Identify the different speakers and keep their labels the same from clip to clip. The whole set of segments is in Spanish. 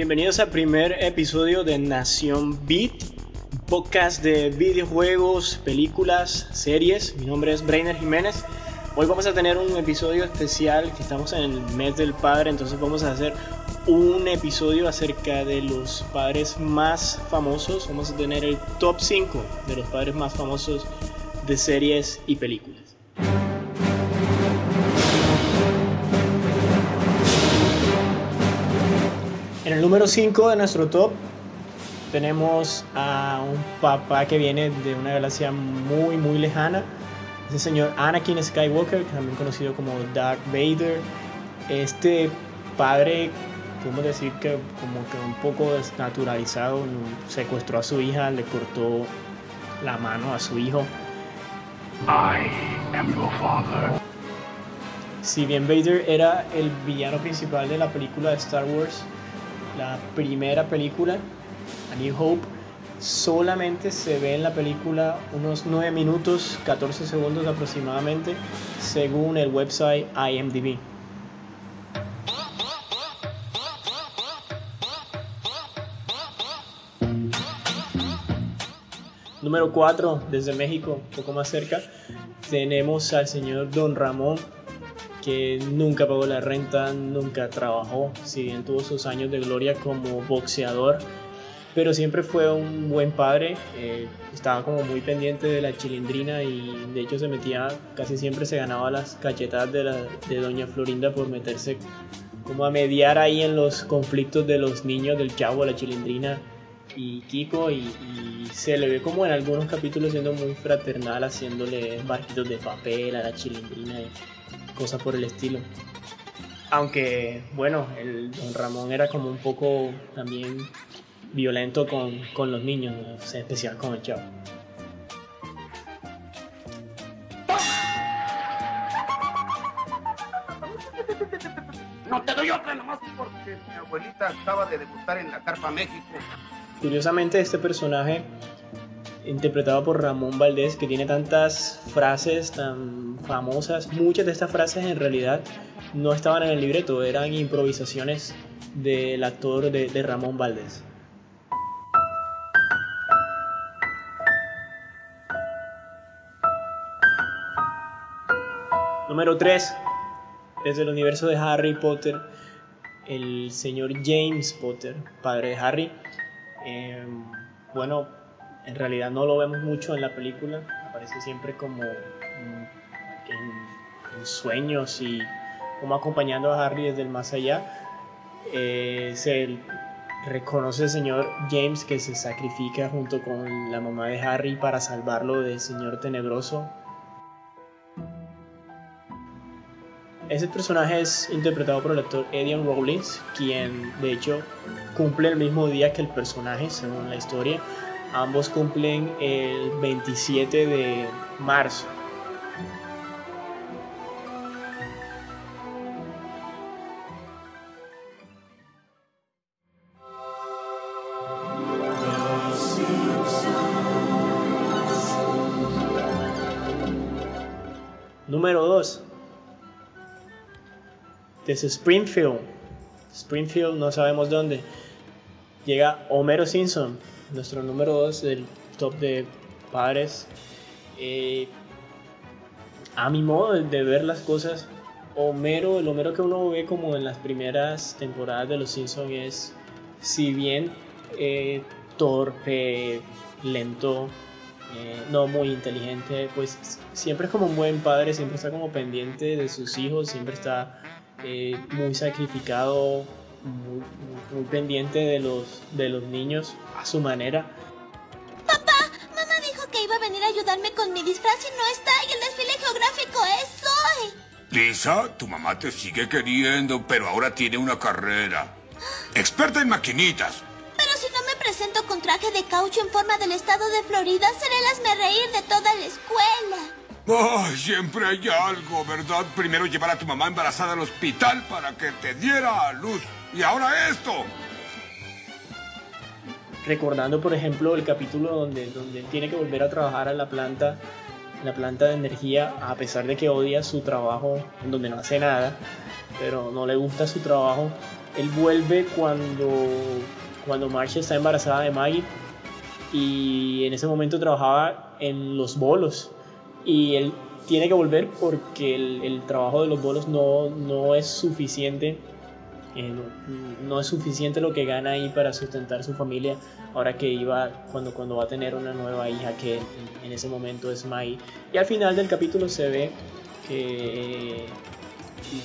Speaker 1: Bienvenidos al primer episodio de Nación Beat, podcast de videojuegos, películas, series. Mi nombre es Brainer Jiménez. Hoy vamos a tener un episodio especial que estamos en el mes del padre, entonces vamos a hacer un episodio acerca de los padres más famosos. Vamos a tener el top 5 de los padres más famosos de series y películas. En el número 5 de nuestro top tenemos a un papá que viene de una galaxia muy muy lejana. Es el señor Anakin Skywalker, también conocido como Darth Vader. Este padre, podemos decir que como que un poco desnaturalizado, secuestró a su hija, le cortó la mano a su hijo. I am your father. Si bien Vader era el villano principal de la película de Star Wars, la primera película, A New Hope, solamente se ve en la película unos 9 minutos, 14 segundos aproximadamente, según el website IMDb. Número 4, desde México, un poco más cerca, tenemos al señor Don Ramón que nunca pagó la renta, nunca trabajó, si bien tuvo sus años de gloria como boxeador, pero siempre fue un buen padre, eh, estaba como muy pendiente de la chilindrina y de hecho se metía, casi siempre se ganaba las cachetadas de, la, de doña Florinda por meterse como a mediar ahí en los conflictos de los niños del chavo, la chilindrina y Kiko y, y, se le ve como en algunos capítulos siendo muy fraternal haciéndole barquitos de papel a la chilindrina cosas por el estilo. Aunque, bueno, el don Ramón era como un poco también violento con, con los niños, en especial con el chavo.
Speaker 2: No te doy otra nomás porque mi abuelita acaba de debutar en la Carpa México.
Speaker 1: Curiosamente, este personaje interpretado por Ramón Valdés, que tiene tantas frases tan famosas. Muchas de estas frases en realidad no estaban en el libreto, eran improvisaciones del actor de, Ramón Valdés. Número 3. Desde el universo de Harry Potter, el señor James Potter, padre de Harry. Eh, bueno, en realidad no lo vemos mucho en la película, aparece siempre como en, en sueños y como acompañando a Harry desde el más allá. Eh, se reconoce el señor James que se sacrifica junto con la mamá de Harry para salvarlo del señor tenebroso. Ese personaje es interpretado por el actor Edion Rawlings, quien de hecho cumple el mismo día que el personaje, según la historia. Ambos cumplen el 27 de marzo. Número 2. Desde Springfield. Springfield, no sabemos dónde. Llega Homero Simpson, nuestro número 2 del top de padres. Eh, a mi modo de ver las cosas, Homero, el Homero que uno ve como en las primeras temporadas de Los Simpsons es, si bien eh, torpe, lento, eh, no muy inteligente, pues siempre es como un buen padre, siempre está como pendiente de sus hijos, siempre está muy sacrificado, muy, muy, pendiente de los, de los niños a su manera.
Speaker 3: Papá, mamá dijo que iba a venir a ayudarme con mi disfraz y no está, y el desfile geográfico es hoy.
Speaker 4: Lisa, tu mamá te sigue queriendo, pero ahora tiene una carrera. Experta en maquinitas.
Speaker 3: Pero si no me presento con traje de caucho en forma del estado de Florida, seré el reír de toda la escuela.
Speaker 4: Oh, siempre hay algo, ¿verdad? Primero llevar a tu mamá embarazada al hospital para que te diera a luz. Y ahora esto.
Speaker 1: Recordando, por ejemplo, el capítulo donde, donde tiene que volver a trabajar a la planta, la planta de energía, a pesar de que odia su trabajo, en donde no hace nada, pero no le gusta su trabajo. él vuelve cuando, cuando Marcia está embarazada de Maggie y en ese momento trabajaba en los bolos y él tiene que volver porque el, trabajo de los bolos no, no es suficiente eh, no, es suficiente lo que gana ahí para sustentar su familia. Ahora que iba cuando, cuando va a tener una nueva hija que en, ese momento es Maggie y al final del capítulo se ve que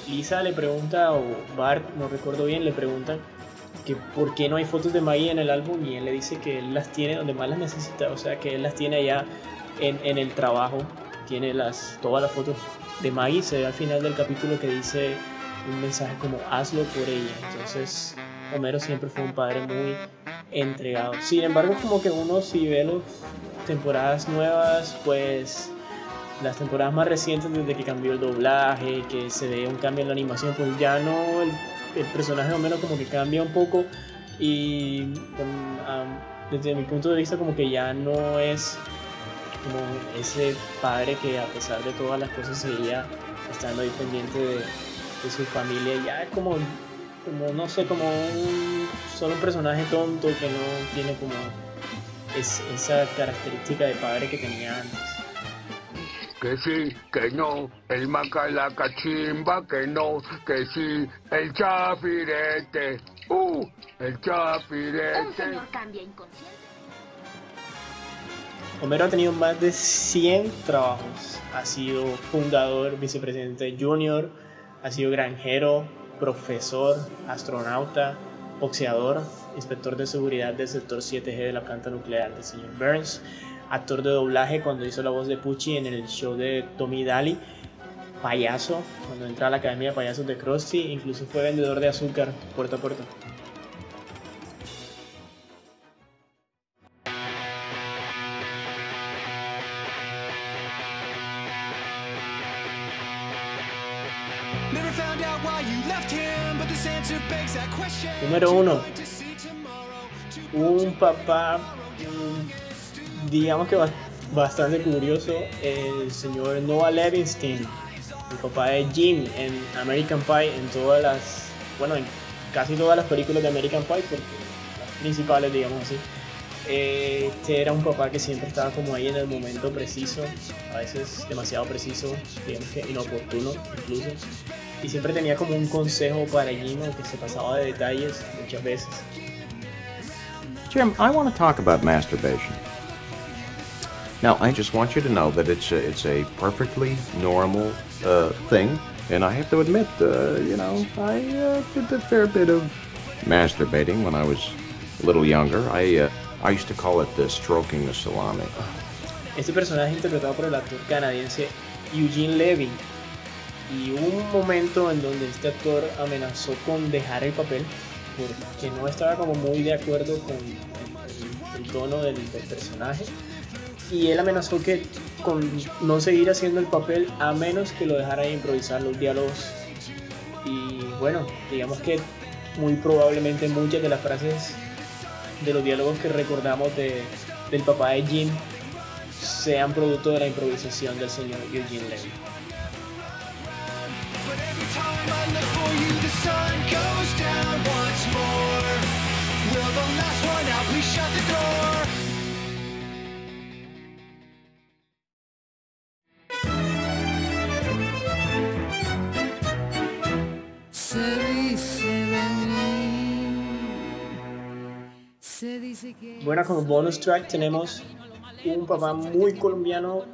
Speaker 1: Lisa le pregunta o Bart no recuerdo bien le pregunta que por qué no hay fotos de Maggie en el álbum y él le dice que él las tiene donde más las necesita, o sea que él las tiene allá en, en el trabajo, tiene las, todas las fotos de Maggie, se ve al final del capítulo que dice un mensaje como hazlo por ella, entonces Homero siempre fue un padre muy entregado. Sin embargo, como que uno si ve las temporadas nuevas, pues las temporadas más recientes desde que cambió el doblaje, que se ve un cambio en la animación, pues ya no el personaje o menos como que cambia un poco y desde mi punto de vista como que ya no es como ese padre que a pesar de todas las cosas seguía estando ahí pendiente de, su familia ya es como como no sé como un, solo un personaje tonto que no tiene como esa característica de padre que tenía antes
Speaker 4: que sí, que no, el maca la cachimba, que no, que sí, el chafirete, uh, el chafirete. Un señor cambia inconsciente.
Speaker 1: Homero ha tenido más de 100 trabajos. Ha sido fundador, vicepresidente junior, ha sido granjero, profesor, astronauta, boxeador, inspector de seguridad del sector 7G de la planta nuclear del señor Burns, actor de doblaje cuando hizo la voz de Pucci en el show de Tommy Daly, payaso cuando entró a la Academia de Payasos de Krusty, incluso fue vendedor de azúcar puerta a puerta. Número uno, un papá digamos que bastante curioso, el señor Noah Levinstein, el papá de Jim en American Pie, en todas las, bueno, en casi todas las películas de American Pie, porque las principales, digamos así. Este era un papá que siempre estaba como ahí en el momento preciso, a veces demasiado preciso, digamos que inoportuno incluso, y siempre tenía como un consejo para Jim, que se pasaba de detalles muchas veces.
Speaker 5: Jim, I want to talk about masturbation. Now, I just want you to know that it's a, it's a perfectly normal uh, thing, and I have to admit, uh, you know, I uh, did a fair bit of masturbating when I was a little younger. I uh, I used to call it the stroking the salami.
Speaker 1: Este personaje interpretado por el actor canadiense Eugene Levy. Y un momento en donde este actor amenazó con dejar el papel porque no estaba como muy de acuerdo con el, tono del, personaje y él amenazó que con no seguir haciendo el papel a menos que lo dejara improvisar los diálogos. Y bueno, digamos que muy probablemente muchas de las frases de los diálogos que recordamos de, del papá de Jim sean producto de la improvisación del señor Eugene Levy. Bueno, como bonus track tenemos un papá muy colombiano,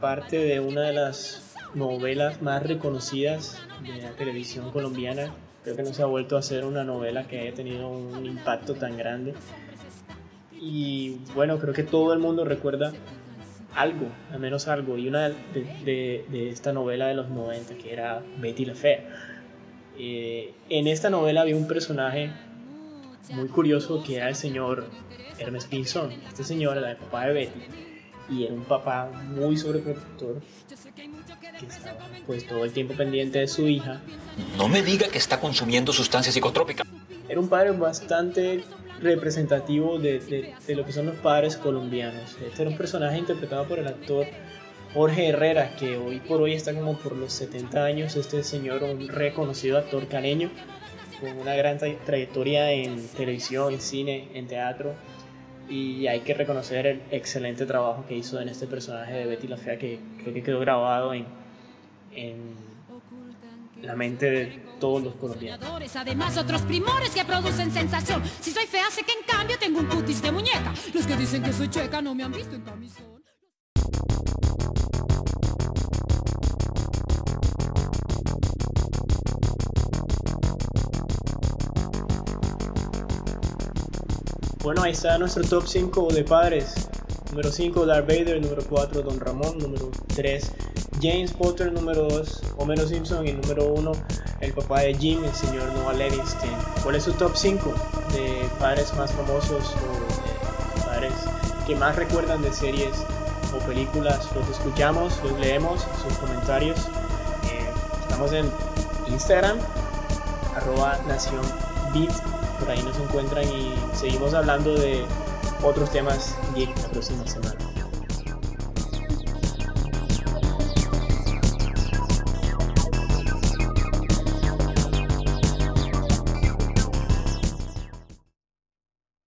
Speaker 1: parte de una de las novelas más reconocidas de la televisión colombiana. Creo que no se ha vuelto a hacer una novela que haya tenido un impacto tan grande. Y bueno, creo que todo el mundo recuerda algo, al menos algo. Y una de, esta novela de los 90, que era Betty la Fea. Eh, en esta novela había un personaje muy curioso que era el señor Hermes Pinzón. Este señor era el papá de Betty y era un papá muy sobreprotector que estaba pues todo el tiempo pendiente de su hija.
Speaker 6: No me diga que está consumiendo sustancias psicotrópicas.
Speaker 1: Era un padre bastante representativo de, de, de, lo que son los padres colombianos. Este era un personaje interpretado por el actor Jorge Herrera, que hoy por hoy está como por los 70 años. Este señor, un reconocido actor caneño, con una gran trayectoria en televisión, en cine, en teatro. Y hay que reconocer el excelente trabajo que hizo en este personaje de Betty la Fea, que creo que quedó grabado en, en la mente de todos los colombianos.
Speaker 7: Además, otros primores que producen sensación. Si soy fea, sé que en cambio tengo un cutis de muñeca. Los que dicen que soy checa no me han visto en camisón.
Speaker 1: Bueno, ahí está nuestro top 5 de padres. Número 5, Darth Vader. Número 4, Don Ramón. Número 3, James Potter. Número 2, Homero Simpson. Y número 1, el papá de Jim, el señor Noah Levinstein. ¿Cuál es su top 5 de padres más famosos o de padres que más recuerdan de series o películas? Los escuchamos, los leemos, sus comentarios. Eh, estamos en Instagram, arroba nación beat por ahí nos encuentran y seguimos hablando de otros temas geek la próxima semana.